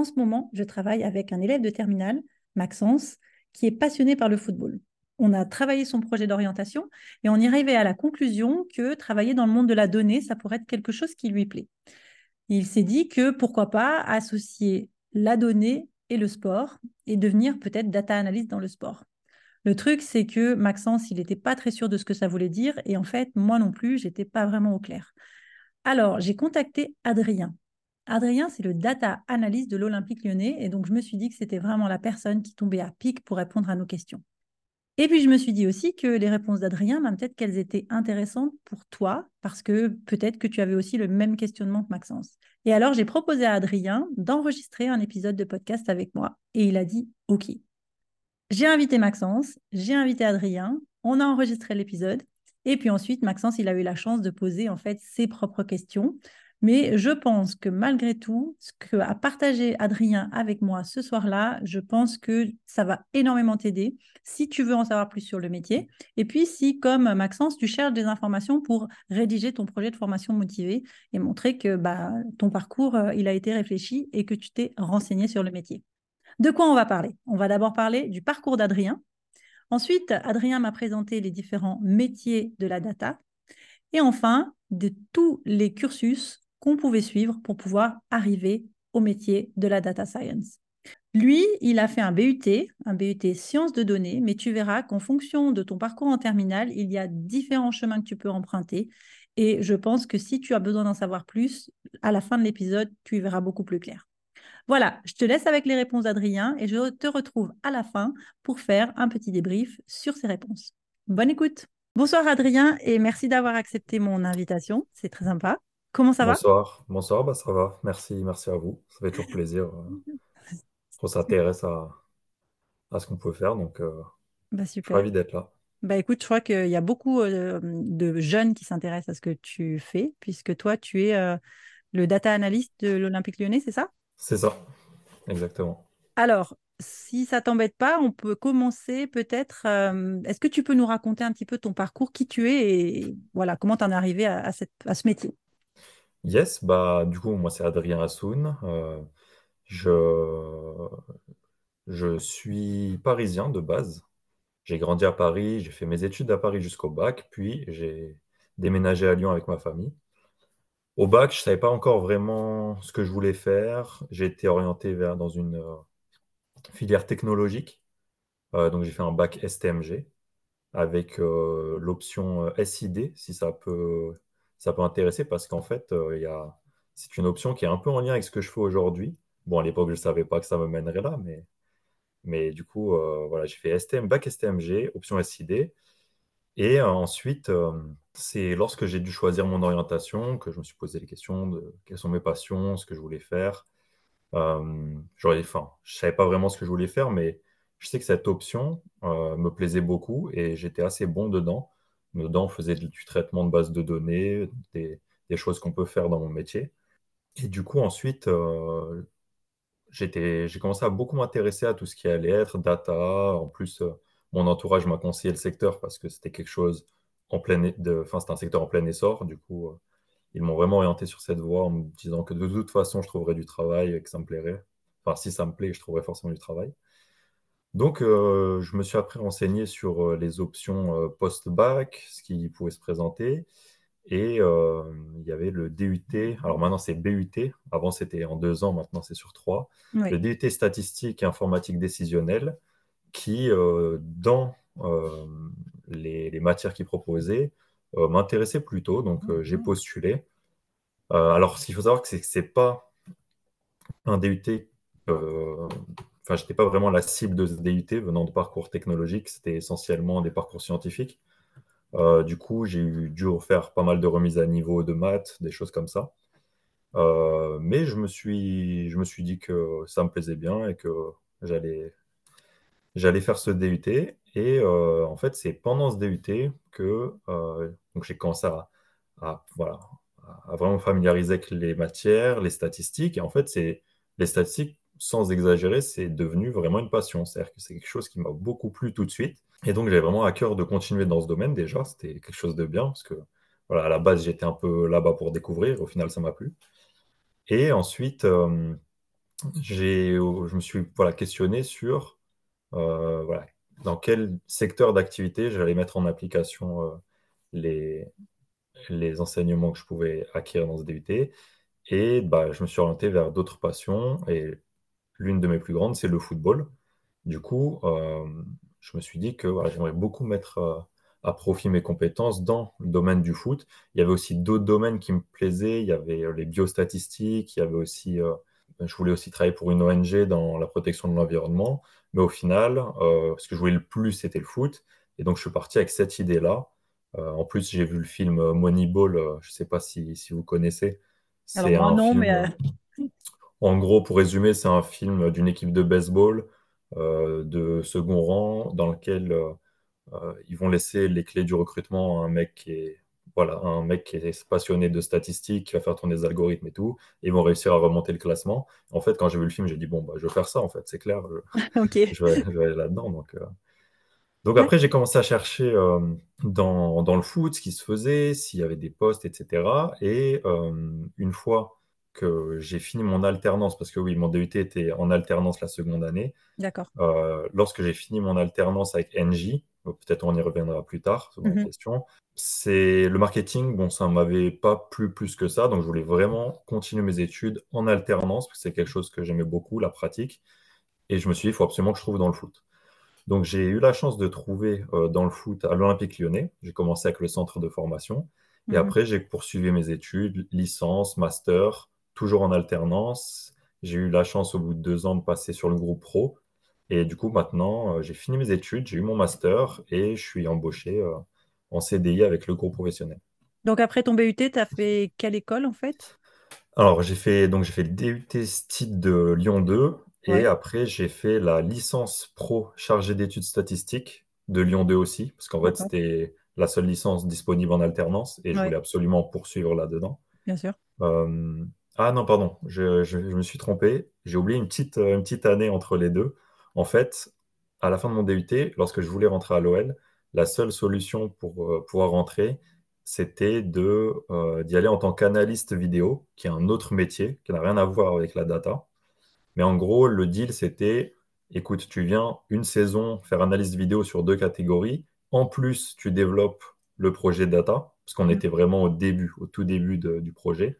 En ce moment, je travaille avec un élève de terminale, Maxence, qui est passionné par le football. On a travaillé son projet d'orientation et on y arrivait à la conclusion que travailler dans le monde de la donnée, ça pourrait être quelque chose qui lui plaît. Il s'est dit que pourquoi pas associer la donnée et le sport et devenir peut-être data analyst dans le sport. Le truc, c'est que Maxence, il n'était pas très sûr de ce que ça voulait dire et en fait, moi non plus, j'étais pas vraiment au clair. Alors, j'ai contacté Adrien. Adrien, c'est le data analyst de l'Olympique lyonnais et donc je me suis dit que c'était vraiment la personne qui tombait à pic pour répondre à nos questions. Et puis, je me suis dit aussi que les réponses d'Adrien, ben, peut-être qu'elles étaient intéressantes pour toi, parce que peut-être que tu avais aussi le même questionnement que Maxence. Et alors, j'ai proposé à Adrien d'enregistrer un épisode de podcast avec moi, et il a dit OK. J'ai invité Maxence, j'ai invité Adrien, on a enregistré l'épisode, et puis ensuite, Maxence, il a eu la chance de poser en fait ses propres questions. Mais je pense que malgré tout, ce qu'a partagé Adrien avec moi ce soir-là, je pense que ça va énormément t'aider si tu veux en savoir plus sur le métier. Et puis si, comme Maxence, tu cherches des informations pour rédiger ton projet de formation motivé et montrer que bah, ton parcours, euh, il a été réfléchi et que tu t'es renseigné sur le métier. De quoi on va parler? On va d'abord parler du parcours d'Adrien. Ensuite, Adrien m'a présenté les différents métiers de la data. Et enfin, de tous les cursus qu'on pouvait suivre pour pouvoir arriver au métier de la data science. Lui, il a fait un BUT, un BUT sciences de données, mais tu verras qu'en fonction de ton parcours en terminale, il y a différents chemins que tu peux emprunter. Et je pense que si tu as besoin d'en savoir plus, à la fin de l'épisode, tu y verras beaucoup plus clair. Voilà, je te laisse avec les réponses d'Adrien et je te retrouve à la fin pour faire un petit débrief sur ces réponses. Bonne écoute. Bonsoir Adrien et merci d'avoir accepté mon invitation. C'est très sympa. Comment ça va? Bonsoir, bonsoir, bah ça va. Merci, merci à vous. Ça fait toujours plaisir. euh, qu'on s'intéresse à, à ce qu'on peut faire, donc euh, Bah super. ravi d'être là. Bah écoute, je crois qu'il y a beaucoup euh, de jeunes qui s'intéressent à ce que tu fais, puisque toi, tu es euh, le data analyst de l'Olympique Lyonnais, c'est ça? C'est ça, exactement. Alors, si ça t'embête pas, on peut commencer peut-être. euh, est-ce que tu peux nous raconter un petit peu ton parcours, qui tu es et voilà, comment tu en es arrivé à, à cette- à ce métier? Yes, bah du coup, moi c'est Adrien Assoun. Euh, je, je suis parisien de base. J'ai grandi à Paris, j'ai fait mes études à Paris jusqu'au bac, puis j'ai déménagé à Lyon avec ma famille. Au bac, je savais pas encore vraiment ce que je voulais faire. J'ai été orienté vers dans une euh, filière technologique. Euh, donc j'ai fait un bac STMG avec l'option SID si ça peut, ça peut intéresser parce qu'en fait, euh, c'est une option qui est un peu en lien avec ce que je fais aujourd'hui. Bon, à l'époque, je ne savais pas que ça me mènerait là, mais, du coup, euh, j'ai fait STM, bac STMG, option SID. Et euh, ensuite, c'est lorsque j'ai dû choisir mon orientation que je me suis posé les questions de quelles sont mes passions, ce que je voulais faire. Euh, enfin, je savais pas vraiment ce que je voulais faire, mais je sais que cette option me plaisait beaucoup et j'étais assez bon dedans. Dedans, on faisait du traitement de base de données, des, choses qu'on peut faire dans mon métier. Et du coup, ensuite, euh, j'ai commencé à beaucoup m'intéresser à tout ce qui allait être data. En plus, euh, mon entourage m'a conseillé le secteur parce que c'était quelque chose en plein, e- de, un secteur en plein essor. Du coup, euh, ils m'ont vraiment orienté sur cette voie en me disant que de toute façon, je trouverais du travail et que ça me plairait. Enfin, si ça me plaît, je trouverais forcément du travail. Donc, euh, je me suis après renseigné sur euh, les options euh, post-bac, ce qui pouvait se présenter. Et euh, il y avait le DUT. Alors maintenant, c'est BUT. Avant, c'était en deux ans. Maintenant, c'est sur trois. Oui. Le DUT statistique et informatique décisionnelle, qui, euh, dans euh, les, les matières qu'il proposait, m'intéressait plutôt. Donc, j'ai postulé. Euh, alors, ce qu'il faut savoir, c'est que c'est pas un DUT. Euh, Enfin, j'étais pas vraiment la cible de ce DUT venant de parcours technologiques. C'était essentiellement des parcours scientifiques. Euh, du coup, j'ai dû refaire pas mal de remises à niveau de maths, des choses comme ça. mais je me suis, je me suis dit que ça me plaisait bien et que j'allais, j'allais faire ce DUT. Et en fait, c'est pendant ce DUT que donc j'ai commencé à, voilà, à vraiment familiariser avec les matières, les statistiques. Et en fait, c'est les statistiques, sans exagérer, c'est devenu vraiment une passion. C'est-à-dire que c'est quelque chose qui m'a beaucoup plu tout de suite. Et donc, j'avais vraiment à cœur de continuer dans ce domaine déjà. C'était quelque chose de bien parce que, voilà, à la base, j'étais un peu là-bas pour découvrir. Au final, ça m'a plu. Et ensuite, euh, j'ai, je me suis voilà, questionné sur euh, voilà, dans quel secteur d'activité j'allais mettre en application euh, les, les enseignements que je pouvais acquérir dans ce DUT. Et bah, je me suis orienté vers d'autres passions. L'une de mes plus grandes, c'est le football. Du coup, euh, je me suis dit que j'aimerais beaucoup mettre euh, à profit mes compétences dans le domaine du foot. Il y avait aussi d'autres domaines qui me plaisaient. Il y avait euh, les biostatistiques, il y avait aussi, je voulais aussi travailler pour une ONG dans la protection de l'environnement. Mais au final, ce que je voulais le plus, c'était le foot. Et donc, je suis parti avec cette idée-là. en plus, j'ai vu le film Moneyball, je ne sais pas si, si vous connaissez. Alors, moi, non, mais. En gros, pour résumer, c'est un film d'une équipe de baseball euh, de second rang dans lequel euh, euh, ils vont laisser les clés du recrutement à un mec qui est voilà, un mec qui est passionné de statistiques, qui va faire tourner des algorithmes et tout, et ils vont réussir à remonter le classement. En fait, quand j'ai vu le film, j'ai dit, bon, bah, je vais faire ça, en fait, c'est clair, je, je, vais, aller là-dedans. Donc, donc après, j'ai commencé à chercher dans, dans, le foot ce qui se faisait, s'il y avait des postes, etc. Et une fois que j'ai fini mon alternance, parce que oui, mon DUT était en alternance la seconde année. D'accord. Euh, lorsque j'ai fini mon alternance avec NJ, peut-être on y reviendra plus tard sur mhm. question, c'est le marketing, bon, ça ne m'avait pas plu plus que ça, donc je voulais vraiment continuer mes études en alternance, parce que c'est quelque chose que j'aimais beaucoup, la pratique, et je me suis dit, il faut absolument que je trouve dans le foot. Donc j'ai eu la chance de trouver euh, dans le foot à l'Olympique lyonnais, j'ai commencé avec le centre de formation, et mhm. après j'ai poursuivi mes études, licence, master, toujours en alternance. J'ai eu la chance au bout de deux ans de passer sur le groupe pro. Et du coup, maintenant, euh, j'ai fini mes études, j'ai eu mon master et je suis embauché euh, en CDI avec le groupe professionnel. Donc après ton BUT, tu as fait quelle école en fait? Alors j'ai fait donc j'ai fait le DUT STID de Lyon 2 et après j'ai fait la licence pro chargée d'études statistiques de Lyon 2 aussi parce qu'en fait c'était la seule licence disponible en alternance et je voulais absolument poursuivre là-dedans. Bien sûr. Euh, ah non, pardon, je, me suis trompé. J'ai oublié une petite, euh, une petite année entre les deux. En fait, à la fin de mon DUT, lorsque je voulais rentrer à l'OL, la seule solution pour euh, pouvoir rentrer, c'était de, euh, d'y aller en tant qu'analyste vidéo, qui est un autre métier, qui n'a rien à voir avec la data. Mais en gros, le deal, c'était, écoute, tu viens une saison faire analyse vidéo sur deux catégories. En plus, tu développes le projet data, parce qu'on mmh. était vraiment au début, au tout début du projet.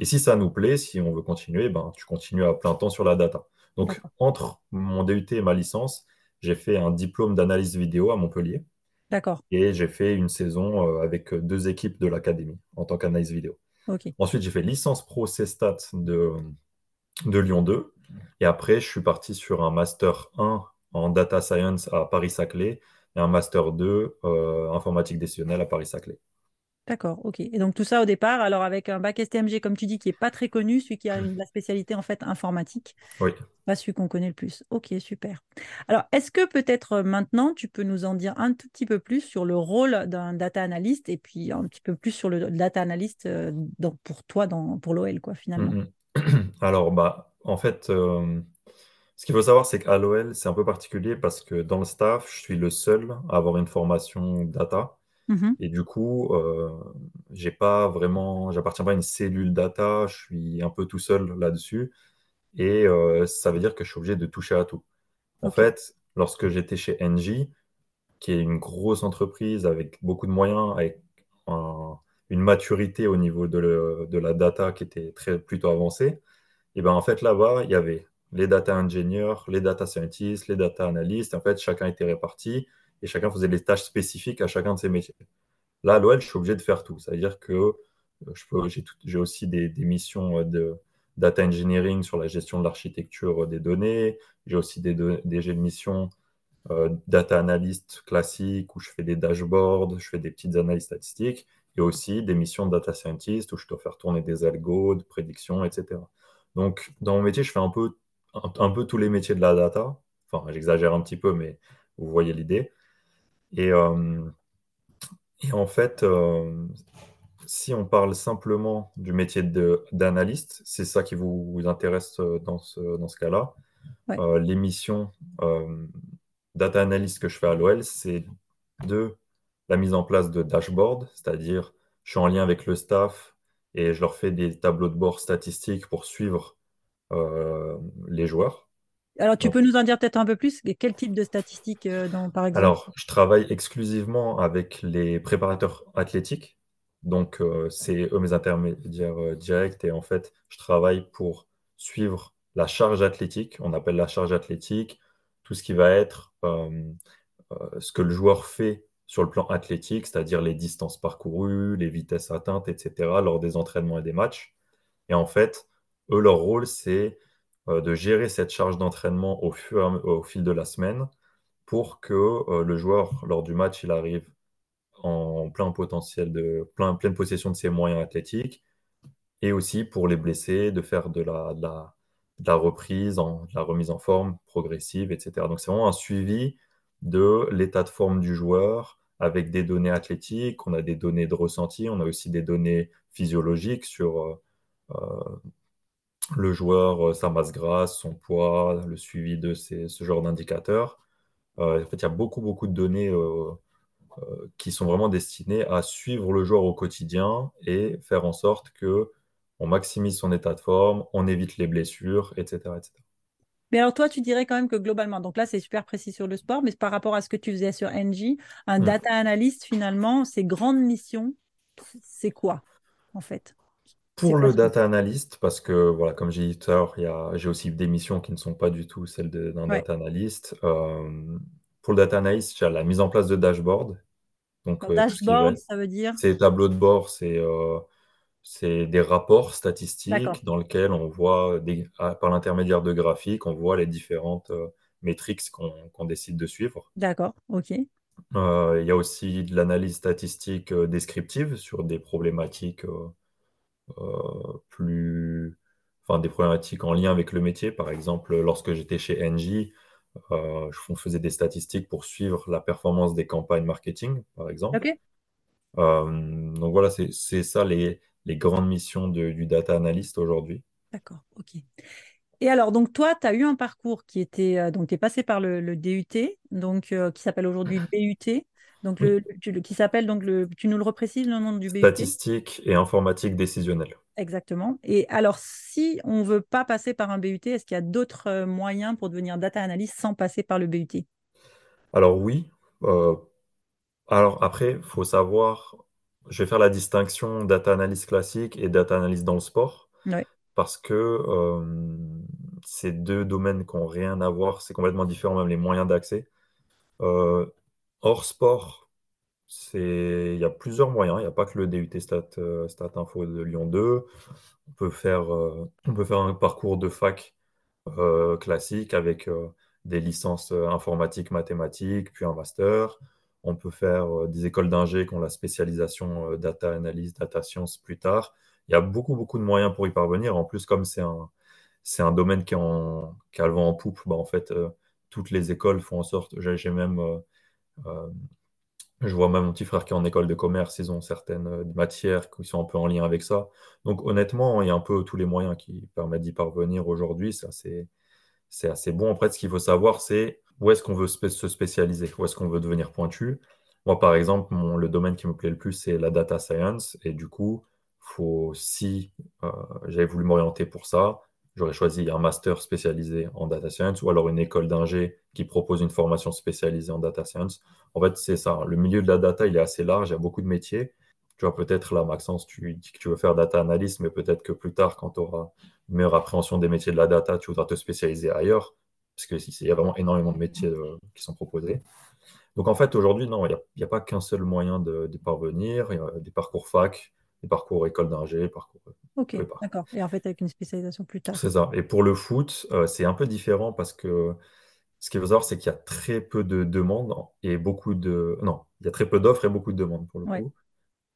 Et si ça nous plaît, si on veut continuer, ben, tu continues à plein temps sur la data. Donc, entre mon DUT et ma licence, j'ai fait un diplôme d'analyse vidéo à Montpellier. D'accord. Et j'ai fait une saison euh, avec deux équipes de l'académie en tant qu'analyse vidéo. Ensuite, j'ai fait licence pro CSTAT de, de Lyon 2. Et après, je suis parti sur un master 1 en data science à Paris-Saclay et un master 2 euh, informatique décisionnelle à Paris-Saclay. D'accord, ok. Et donc tout ça au départ, alors avec un bac STMG, comme tu dis, qui n'est pas très connu, celui qui a la spécialité en fait informatique. Oui. Pas celui qu'on connaît le plus. Ok, super. Alors, est-ce que peut-être euh, maintenant, tu peux nous en dire un tout petit peu plus sur le rôle d'un data analyst et puis un petit peu plus sur le data analyst euh, pour toi, dans, pour l'OL, quoi, finalement? Mm, mm. Alors, bah, en fait, euh, ce qu'il faut savoir, c'est qu'à l'OL, c'est un peu particulier parce que dans le staff, je suis le seul à avoir une formation data. Mmh et du coup, euh, j'ai pas vraiment, j'appartiens pas à une cellule data, je suis un peu tout seul là-dessus. Et euh, ça veut dire que je suis obligé de toucher à tout. En fait, lorsque j'étais chez Engie, qui est une grosse entreprise avec beaucoup de moyens, avec une maturité au niveau de, de, la data qui était très plutôt avancée, et ben en fait là-bas, il y avait les data engineers, les data scientists, les data analysts. En fait, chacun était réparti et chacun faisait les tâches spécifiques à chacun de ses métiers. Là, à l'OL, je suis obligé de faire tout. C'est-à-dire que euh, j'ai aussi des, missions euh, de data engineering sur la gestion de l'architecture euh, des données. J'ai aussi des, des missions data analyst classiques où je fais des dashboards, je fais des petites analyses statistiques. et aussi des missions de data scientist où je dois faire tourner des algos, de prédiction, etc. Donc, dans mon métier, je fais un peu, un, peu tous les métiers de la data. Enfin, j'exagère un petit peu, mais vous voyez l'idée. Et, euh, et, en fait, euh, si on parle simplement du métier d'analyste, c'est ça qui vous, intéresse euh, dans ce, dans ce cas-là. les missions data analyst que je fais à l'OL, c'est de la mise en place de dashboards, c'est-à-dire je suis en lien avec le staff et je leur fais des tableaux de bord statistiques pour suivre euh, les joueurs. Alors, tu peux nous en dire peut-être un peu plus? Quel type de statistiques, euh, dans, par exemple? Alors, je travaille exclusivement avec les préparateurs athlétiques. Donc, euh, c'est eux mes intermédiaires directs. Et en fait, je travaille pour suivre la charge athlétique. On appelle la charge athlétique tout ce qui va être ce que le joueur fait sur le plan athlétique, c'est-à-dire les distances parcourues, les vitesses atteintes, etc., lors des entraînements et des matchs. Et en fait, eux, leur rôle, c'est euh, de gérer cette charge d'entraînement au, au, fil de la semaine pour que euh, le joueur, lors du match, il arrive en plein potentiel, de plein, pleine possession de ses moyens athlétiques, et aussi pour les blessés, de faire de la, la, reprise, en, de la remise en forme progressive, etc. Donc c'est vraiment un suivi de l'état de forme du joueur avec des données athlétiques, on a des données de ressenti, on a aussi des données physiologiques sur euh, euh, le joueur, euh, sa masse grasse, son poids, le suivi de ces, ce genre d'indicateurs. en fait, il y a beaucoup, beaucoup de données qui sont vraiment destinées à suivre le joueur au quotidien et faire en sorte que on maximise son état de forme, on évite les blessures, etc., etc. Mais alors toi, tu dirais quand même que globalement, donc là c'est super précis sur le sport, mais par rapport à ce que tu faisais sur NG, un mm. data analyst finalement, ses grandes missions, c'est quoi en fait? Pour le data analyst, parce que voilà, comme j'ai dit tout à l'heure, j'ai aussi des missions qui ne sont pas du tout celles d'un data analyst. Euh, pour le data analyst, j'ai la mise en place de dashboard. Donc, euh, dashboard, ça veut dire? C'est tableau de bord, c'est euh, des rapports statistiques dans lesquels on voit, par l'intermédiaire de graphiques, on voit les différentes euh, métriques qu'on décide de suivre. D'accord, ok. Euh, il y a aussi de l'analyse statistique euh, descriptive sur des problématiques plus, enfin des problématiques en lien avec le métier. Par exemple, lorsque j'étais chez Engie, je faisais des statistiques pour suivre la performance des campagnes marketing, par exemple. donc voilà, c'est ça les, les grandes missions du data analyst aujourd'hui. D'accord, ok. Et alors, donc toi, tu as eu un parcours qui était, euh, donc tu es passé par le, DUT, donc euh, qui s'appelle aujourd'hui BUT, donc le, qui s'appelle donc le, tu nous le reprécises le nom du BUT Statistique et informatique décisionnelle. Exactement. Et alors, si on veut pas passer par un BUT, est-ce qu'il y a d'autres euh, moyens pour devenir data analyst sans passer par le BUT Alors oui. alors après, il faut savoir je vais faire la distinction data analyse classique et data analyse dans le sport. Parce que euh, ces deux domaines qui n'ont rien à voir, c'est complètement différent, même les moyens d'accès. Euh, hors sport, il y a plusieurs moyens. Il n'y a pas que le DUT Stat, euh, Stat Info de Lyon 2. On peut faire, on peut faire un parcours de fac classique avec des licences informatiques, mathématiques, puis un master. On peut faire euh, des écoles d'ingé qui ont la spécialisation euh, data analyse, data science plus tard. Il y a beaucoup, beaucoup de moyens pour y parvenir. En plus, comme c'est un, c'est un domaine qui, en, qui a le vent en poupe, bah, en fait, euh, toutes les écoles font en sorte. J'ai même. Je vois même mon petit frère qui est en école de commerce, ils ont certaines matières qui sont un peu en lien avec ça. Donc honnêtement, il y a un peu tous les moyens qui permettent d'y parvenir aujourd'hui. C'est assez, c'est assez bon. Fait, ce qu'il faut savoir, c'est où est-ce qu'on veut se spécialiser, où est-ce qu'on veut devenir pointu? Moi, par exemple, le domaine qui me plaît le plus, c'est la data science. Et du coup, si euh, j'avais voulu m'orienter pour ça, j'aurais choisi un master spécialisé en data science ou alors une école d'ingé qui propose une formation spécialisée en data science. En fait, c'est ça. Le milieu de la data, il est assez large, il y a beaucoup de métiers. Tu vois, peut-être là, Maxence, tu dis que tu veux faire data analyst, mais peut-être que plus tard, quand tu auras une meilleure appréhension des métiers de la data, tu voudras te spécialiser ailleurs parce qu'il y a vraiment énormément de métiers euh, qui sont proposés. Donc en fait, aujourd'hui, non, il n'y a, pas qu'un seul moyen de, parvenir. Il y a des parcours fac, des parcours école d'ingé, parcours. Ok, d'accord. Et en fait, avec une spécialisation plus tard. C'est ça. Et pour le foot, euh, c'est un peu différent parce que ce qu'il faut savoir, c'est qu'il y a très peu de demandes et beaucoup de. Non, il y a très peu d'offres et beaucoup de demandes pour le coup.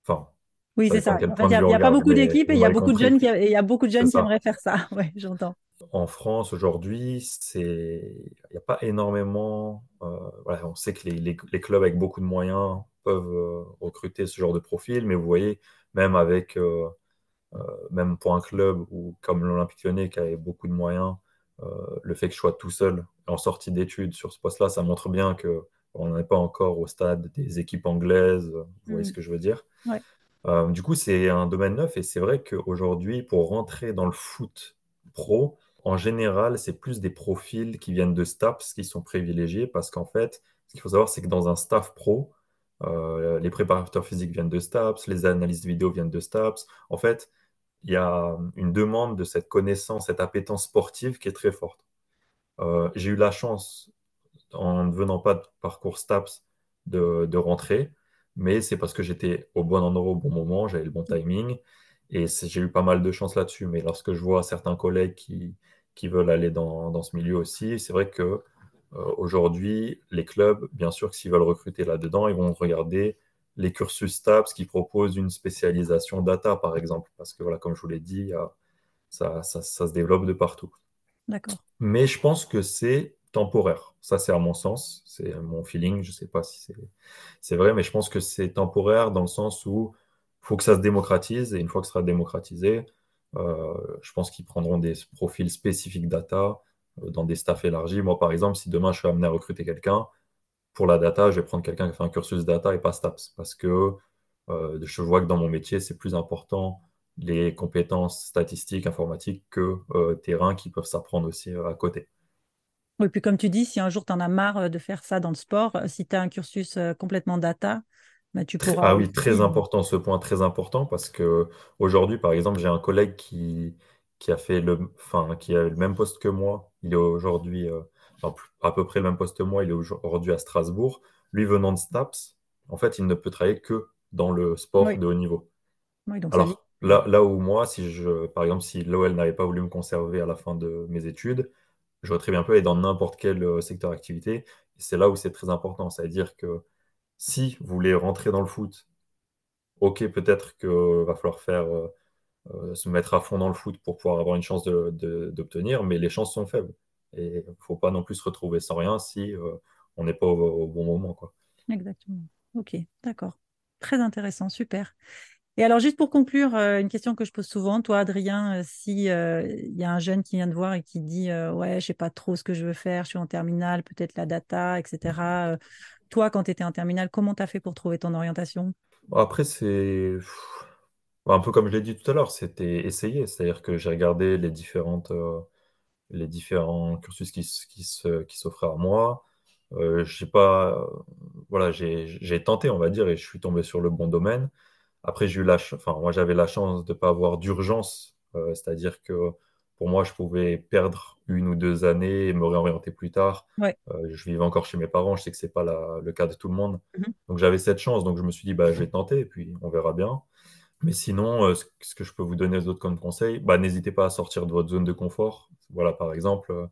Enfin, Oui, c'est ça. En fait, il n'y a, pas beaucoup d'équipes et il y a beaucoup de jeunes qui, il y a beaucoup de jeunes qui aimeraient faire ça. Oui, j'entends. En France, aujourd'hui, c'est... il n'y a pas énormément. euh, voilà, on sait que les, les- les clubs avec beaucoup de moyens peuvent euh, recruter ce genre de profil, mais vous voyez, même avec, même pour un club ou comme l'Olympique Lyonnais qui avait beaucoup de moyens, euh, le fait que je sois tout seul en sortie d'études sur ce poste-là, ça montre bien que on n'est pas encore au stade des équipes anglaises. Vous voyez ce Mhm. que je veux dire? Ouais. Euh, du coup, c'est un domaine neuf et c'est vrai qu'aujourd'hui, pour rentrer dans le foot pro, en général, c'est plus des profils qui viennent de STAPS qui sont privilégiés parce qu'en fait, ce qu'il faut savoir, c'est que dans un staff pro, euh, les préparateurs physiques viennent de STAPS, les analystes vidéo viennent de STAPS. En fait, il y a une demande de cette connaissance, cette appétence sportive qui est très forte. Euh, j'ai eu la chance en ne venant pas de parcours STAPS de, rentrer, mais c'est parce que j'étais au bon endroit au bon moment, j'avais le bon timing, et j'ai eu pas mal de chance là-dessus. Mais lorsque je vois certains collègues qui, veulent aller dans, ce milieu aussi, c'est vrai que euh, aujourd'hui, les clubs, bien sûr s'ils veulent recruter là-dedans, ils vont regarder les cursus STAPS qui proposent une spécialisation data, par exemple, parce que voilà, comme je vous l'ai dit, ça, ça ça se développe de partout. D'accord. Mais je pense que c'est temporaire. Ça, c'est à mon sens, c'est mon feeling. Je sais pas si c'est vrai, mais je pense que c'est temporaire dans le sens où il faut que ça se démocratise. Et une fois que ce sera démocratisé, euh, je pense qu'ils prendront des profils spécifiques data euh, dans des staffs élargis. Moi, par exemple, si demain je suis amené à recruter quelqu'un, pour la data, je vais prendre quelqu'un qui a fait un cursus data et pas STAPS. Parce que euh, je vois que dans mon métier, c'est plus important les compétences statistiques, informatiques que euh, terrain qui peuvent s'apprendre aussi euh, à côté. Oui, puis comme tu dis, si un jour tu en as marre euh, de faire ça dans le sport, si tu as un cursus complètement data, bah, tu pourras ah oui, très important, ce point très important parce que aujourd'hui, par exemple, j'ai un collègue qui, qui a fait le, enfin, qui a le même poste que moi. Il est aujourd'hui, euh, à peu près le même poste que moi. Il est aujourd'hui à Strasbourg. Lui, venant de STAPS, en fait, il ne peut travailler que dans le sport Oui, de haut niveau. oui, donc. Alors là, là où moi, si je, par exemple, si l'OL n'avait pas voulu me conserver à la fin de mes études, j'aurais très bien pu aller dans n'importe quel euh, secteur d'activité. C'est là où c'est très important. C'est-à-dire que si vous voulez rentrer dans le foot, ok, peut-être qu'il va falloir faire, euh, euh, se mettre à fond dans le foot pour pouvoir avoir une chance de- de- d'obtenir, mais les chances sont faibles. Et il ne faut pas non plus se retrouver sans rien si euh, on n'est pas au, au bon moment, quoi. Exactement. Ok, d'accord. Très intéressant, super. Et alors, juste pour conclure, euh, une question que je pose souvent, toi, Adrien, euh, si euh, il y a un jeune qui vient te voir et qui dit euh, ouais, je sais pas trop ce que je veux faire, je suis en terminale, peut-être la data, etc. euh, toi, quand tu étais en terminale, comment tu as fait pour trouver ton orientation? Après, c'est un peu comme je l'ai dit tout à l'heure, c'était essayer. C'est-à-dire que j'ai regardé les différentes, euh, les différents cursus qui, qui se- qui s'offraient à moi. Euh, j'ai pas, euh, voilà, j'ai j'ai tenté, on va dire, et je suis tombé sur le bon domaine. Après, j'ai eu la enfin, moi, j'avais la chance de ne pas avoir d'urgence, euh, c'est-à-dire que pour moi, je pouvais perdre une ou deux années et me réorienter plus tard. Ouais. Euh, je vivais encore chez mes parents, je sais que c'est pas la- le cas de tout le monde. Mhm. Donc, j'avais cette chance, donc je me suis dit, bah, je vais tenter et puis on verra bien. Mais sinon, euh, ce que je peux vous donner aux autres comme conseil, bah, n'hésitez pas à sortir de votre zone de confort. Voilà, par exemple, euh,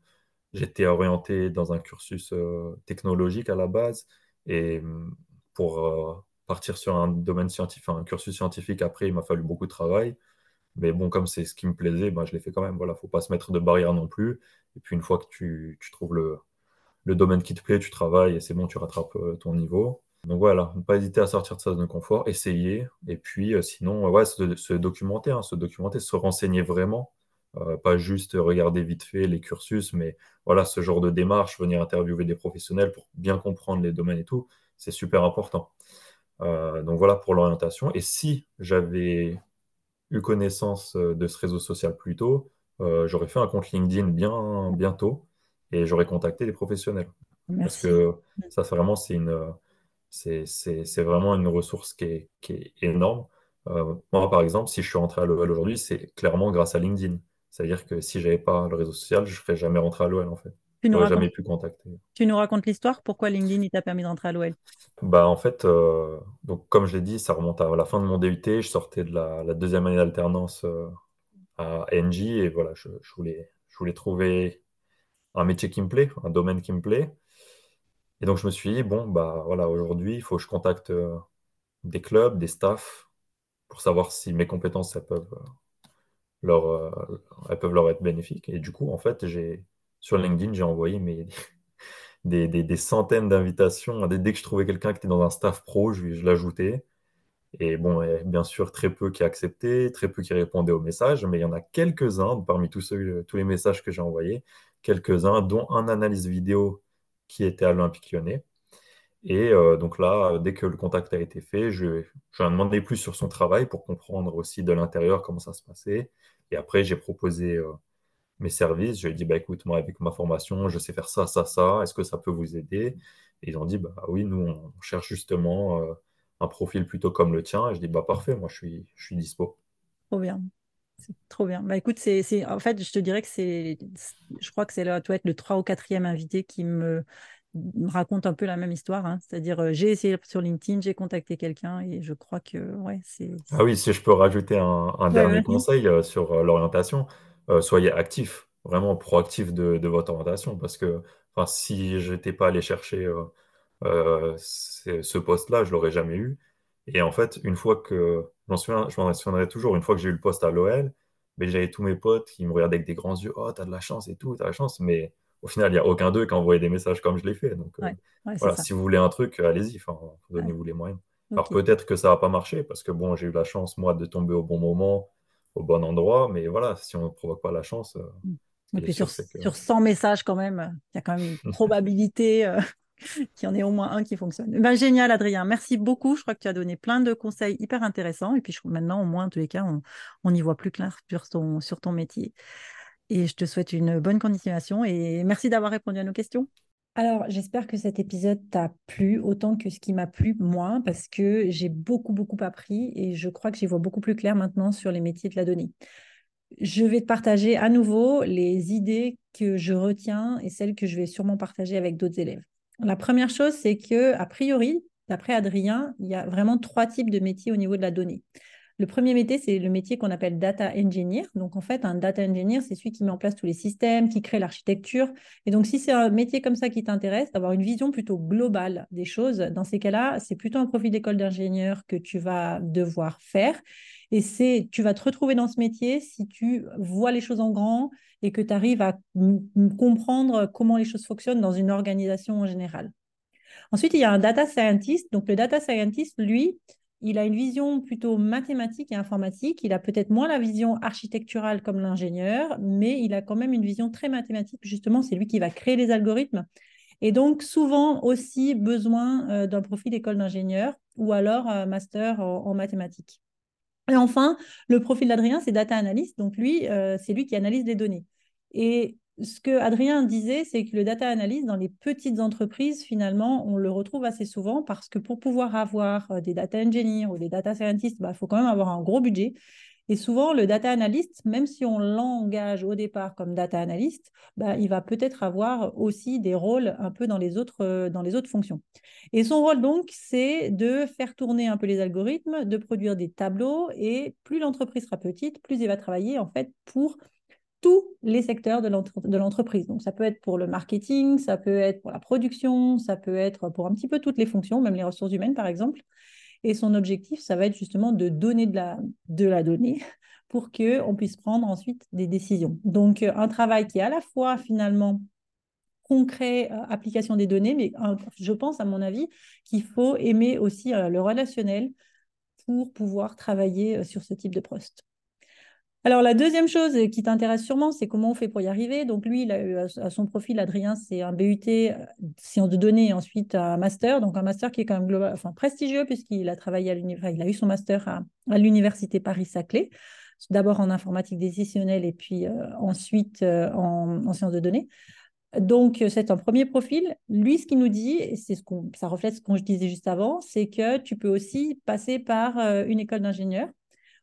j'étais orienté dans un cursus euh, technologique à la base et hum, pour partir sur un domaine scientifique, un cursus scientifique, après, il m'a fallu beaucoup de travail. Mais bon, comme c'est ce qui me plaisait, bah, je l'ai fait quand même. Voilà, faut pas se mettre de barrière non plus. Et puis, une fois que tu, trouves le, domaine qui te plaît, tu travailles et c'est bon, tu rattrapes ton niveau. Donc voilà, ne pas hésiter à sortir de sa zone de confort, essayer, et puis euh, sinon, euh, ouais, se, se documenter, hein, se documenter, se renseigner vraiment, Euh, pas juste regarder vite fait les cursus, mais voilà, ce genre de démarche, venir interviewer des professionnels pour bien comprendre les domaines et tout, c'est super important. Euh, donc voilà pour l'orientation. Et si j'avais eu connaissance de ce réseau social plus tôt, j'aurais fait un compte LinkedIn bien bientôt et j'aurais contacté des professionnels. Parce que ça, c'est vraiment, c'est une, c'est, vraiment une ressource qui est, qui est énorme. Euh, moi, par exemple, si je suis rentré à l'OL aujourd'hui, c'est clairement grâce à LinkedIn. C'est-à-dire que si j'avais pas le réseau social, je ne serais jamais rentré à l'OL, en fait. Tu nous racontes, jamais pu contacter. tu nous racontes l'histoire, pourquoi LinkedIn t'a permis de rentrer à l'OL? Bah, en fait, euh, donc, comme je l'ai dit, ça remonte à la fin de mon DUT. Je sortais de la, la deuxième année d'alternance euh, à NJ et voilà, je, je voulais, je voulais trouver un métier qui me plaît, un domaine qui me plaît. Et donc, je me suis dit, bon, bah voilà, aujourd'hui, il faut que je contacte euh, des clubs, des staffs pour savoir si mes compétences elles peuvent, leur, elles peuvent leur être bénéfiques. Et du coup, en fait, j'ai sur LinkedIn, j'ai envoyé mes, des, des, centaines d'invitations. Dès que je trouvais quelqu'un qui était dans un staff pro, je, je l'ajoutais. Et bon, bien sûr, très peu qui acceptaient, très peu qui répondaient aux messages, mais il y en a quelques-uns parmi tous, ceux, tous les messages que j'ai envoyés, quelques-uns, dont un analyse vidéo qui était à l'Olympique lyonnais. Et euh, donc là, dès que le contact a été fait, je, lui ai demandé plus sur son travail pour comprendre aussi de l'intérieur comment ça se passait. Et après, j'ai proposé euh, mes services. Je lui ai dit, bah, écoute, moi, avec ma formation, je sais faire ça, ça, ça. Est-ce que ça peut vous aider? Et ils ont dit, bah oui, nous, on cherche justement euh, un profil plutôt comme le tien. Et je dis, bah parfait, moi, je suis, je suis dispo. Trop bien. C'est trop bien. Bah écoute, c'est, en fait, je te dirais que c'est, je crois que c'est là, toi, être le 3 ou 4e invité qui me, me raconte un peu la même histoire. Hein. C'est-à-dire, euh, j'ai essayé sur LinkedIn, j'ai contacté quelqu'un et je crois que, ouais, c'est. Ah oui, si je peux rajouter un, dernier conseil euh, sur euh, l'orientation, soyez actif, vraiment proactif de, de, votre orientation parce que si je n'étais pas allé chercher ce poste-là, je l'aurais jamais eu. Et en fait, une fois que, je m'en souviens, je m'en souviendrai toujours, une fois que j'ai eu le poste à l'OL, ben, j'avais tous mes potes qui me regardaient avec des grands yeux, oh, t'as de la chance et tout, t'as de la chance, mais au final, il n'y a aucun d'eux qui a envoyé des messages comme je l'ai fait. Donc, euh, voilà, si vous voulez un truc, allez-y, donnez-vous les moyens. Alors peut-être que ça va pas marcher parce que bon, j'ai eu la chance, moi, de tomber au bon moment, au bon endroit, mais voilà, si on ne provoque pas la chance. Euh, mm. Et puis sur, sur 100 messages, quand même, il y a quand même une probabilité euh, qu'il y en ait au moins un qui fonctionne. Ben, génial, Adrien. Merci beaucoup. Je crois que tu as donné plein de conseils hyper intéressants. Et puis maintenant, au moins, en tous les cas, on, on y voit plus clair sur ton, sur ton métier. Et je te souhaite une bonne continuation et merci d'avoir répondu à nos questions. Alors, j'espère que cet épisode t'a plu autant que ce qui m'a plu moi, parce que j'ai beaucoup, beaucoup appris et je crois que j'y vois beaucoup plus clair maintenant sur les métiers de la donnée. Je vais te partager à nouveau les idées que je retiens et celles que je vais sûrement partager avec d'autres élèves. La première chose, c'est que, a priori, d'après Adrien, il y a vraiment trois types de métiers au niveau de la donnée. Le premier métier, c'est le métier qu'on appelle data engineer. Donc, en fait, un data engineer, c'est celui qui met en place tous les systèmes, qui crée l'architecture. Et donc, si c'est un métier comme ça qui t'intéresse, d'avoir une vision plutôt globale des choses, dans ces cas-là, c'est plutôt un profil d'école d'ingénieur que tu vas devoir faire. Et c'est, tu vas te retrouver dans ce métier si tu vois les choses en grand et que tu arrives à comprendre comment les choses fonctionnent dans une organisation en général. Ensuite, il y a un data scientist. Donc, le data scientist, lui, il a une vision plutôt mathématique et informatique. Il a peut-être moins la vision architecturale comme l'ingénieur, mais il a quand même une vision très mathématique. Justement, c'est lui qui va créer les algorithmes. Et donc, souvent aussi besoin euh, d'un profil d'école d'ingénieur ou alors un master en, mathématiques. Et enfin, le profil d'Adrien, c'est data analyst. Donc, lui, euh, c'est lui qui analyse les données. Et ce que Adrien disait, c'est que le data analyst dans les petites entreprises, finalement, on le retrouve assez souvent parce que pour pouvoir avoir euh, des data engineers ou des data scientists, il bah, faut quand même avoir un gros budget. Et souvent, le data analyst, même si on l'engage au départ comme data analyst, bah, il va peut-être avoir aussi des rôles un peu dans les autres, euh, dans les autres fonctions. Et son rôle, donc, c'est de faire tourner un peu les algorithmes, de produire des tableaux. Et plus l'entreprise sera petite, plus il va travailler en fait pour tous les secteurs de l'entreprise. Donc, ça peut être pour le marketing, ça peut être pour la production, ça peut être pour un petit peu toutes les fonctions, même les ressources humaines, par exemple. Et son objectif, ça va être justement de donner de la, donnée pour qu'on puisse prendre ensuite des décisions. Donc, euh, un travail qui est à la fois finalement concret, euh, application des données, mais je pense, à mon avis, qu'il faut aimer aussi euh, le relationnel pour pouvoir travailler sur ce type de poste. Alors, la deuxième chose qui t'intéresse sûrement, c'est comment on fait pour y arriver. Donc, lui, à son profil, Adrien, c'est un BUT euh, sciences de données et ensuite un master. Donc, un master qui est quand même global, enfin, prestigieux puisqu'il a travaillé à l'université, il a eu son master à, l'université Paris-Saclay. D'abord en informatique décisionnelle et puis euh, ensuite euh, en, sciences de données. Donc, c'est un premier profil. Lui, ce qu'il nous dit, et c'est ce qu'on, ça reflète ce que je disais juste avant, c'est que tu peux aussi passer par une école d'ingénieur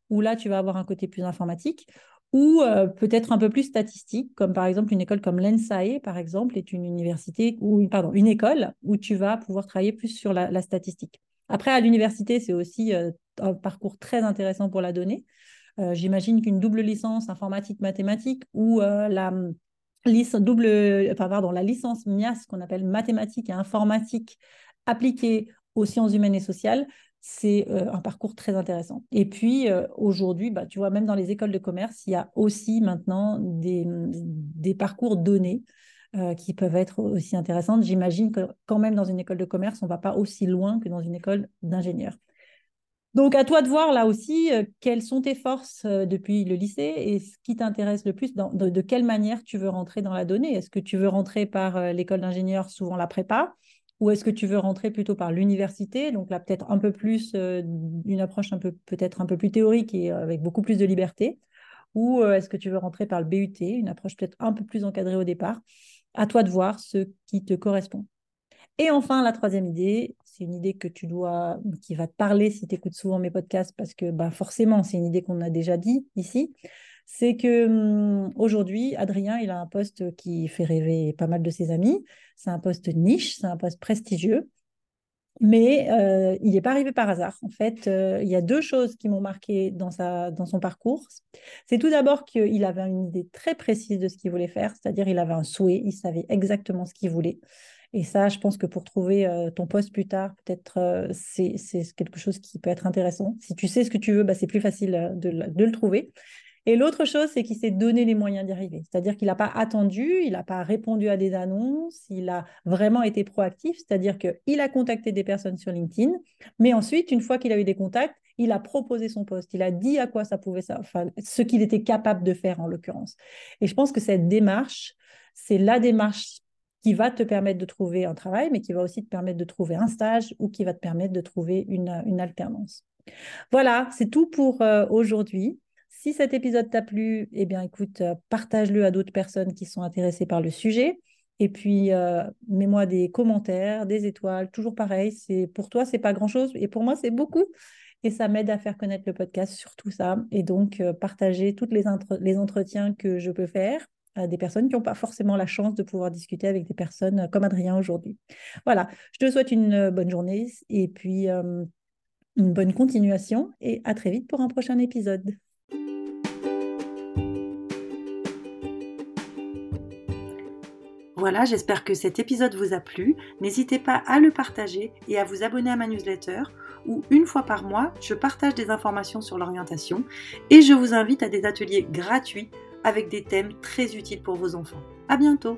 où là, tu vas avoir un côté plus informatique, ou euh, peut-être un peu plus statistique, comme par exemple une école comme l'ENSAE, par exemple, est une université, ou pardon, une école où tu vas pouvoir travailler plus sur la, statistique. Après, à l'université, c'est aussi euh, un parcours très intéressant pour la donnée. Euh, j'imagine qu'une double licence informatique-mathématique ou la, double, pardon, la licence MIAS, qu'on appelle mathématiques et informatique appliquée aux sciences humaines et sociales, c'est un parcours très intéressant. Et puis aujourd'hui, bah, tu vois, même dans les écoles de commerce, il y a aussi maintenant des, des parcours donnés qui peuvent être aussi intéressantes. J'imagine que quand même dans une école de commerce, on ne va pas aussi loin que dans une école d'ingénieur. Donc, à toi de voir là aussi quelles sont tes forces depuis le lycée et ce qui t'intéresse le plus, de, de, quelle manière tu veux rentrer dans la donnée? Est-ce que tu veux rentrer par l'école d'ingénieur, souvent la prépa? Ou est-ce que tu veux rentrer plutôt par l'université? Donc là, peut-être un peu plus, euh, une approche peut-être un peu plus théorique et euh, avec beaucoup plus de liberté. Ou euh, est-ce que tu veux rentrer par le BUT, une approche peut-être un peu plus encadrée au départ? À toi de voir ce qui te correspond. Et enfin, la troisième idée, c'est une idée que tu dois, qui va te parler si tu écoutes souvent mes podcasts, parce que bah, forcément, c'est une idée qu'on a déjà dit ici c'est que hum, aujourd'hui, Adrien, il a un poste qui fait rêver pas mal de ses amis. C'est un poste niche, c'est un poste prestigieux. Mais euh, il n'est pas arrivé par hasard. En fait, euh, il y a deux choses qui m'ont marqué dans, sa, dans son parcours. C'est tout d'abord qu'il avait une idée très précise de ce qu'il voulait faire, c'est-à-dire il avait un souhait, il savait exactement ce qu'il voulait. Et ça, je pense que pour trouver euh, ton poste plus tard, peut-être c'est quelque chose qui peut être intéressant. Si tu sais ce que tu veux, bah, c'est plus facile de, de, le trouver. Et l'autre chose, c'est qu'il s'est donné les moyens d'y arriver. C'est-à-dire qu'il n'a pas attendu, il n'a pas répondu à des annonces, il a vraiment été proactif, c'est-à-dire qu'il a contacté des personnes sur LinkedIn, mais ensuite, une fois qu'il a eu des contacts, il a proposé son poste, il a dit à quoi ça pouvait, enfin, ce qu'il était capable de faire en l'occurrence. Et je pense que cette démarche, c'est la démarche qui va te permettre de trouver un travail, mais qui va aussi te permettre de trouver un stage ou qui va te permettre de trouver une, une alternance. Voilà, c'est tout pour euh, aujourd'hui. Si cet épisode t'a plu, eh bien écoute, euh, partage-le à d'autres personnes qui sont intéressées par le sujet. Et puis, euh, mets-moi des commentaires, des étoiles, toujours pareil. Pour toi, c'est pas grand-chose, et pour moi, c'est beaucoup. Et ça m'aide à faire connaître le podcast sur tout ça. Et donc, euh, partager tous les, les entretiens que je peux faire à des personnes qui n'ont pas forcément la chance de pouvoir discuter avec des personnes comme Adrien aujourd'hui. Voilà, je te souhaite une bonne journée et puis une bonne continuation et à très vite pour un prochain épisode. Voilà, j'espère que cet épisode vous a plu. N'hésitez pas à le partager et à vous abonner à ma newsletter où une fois par mois, je partage des informations sur l'orientation et je vous invite à des ateliers gratuits avec des thèmes très utiles pour vos enfants. À bientôt!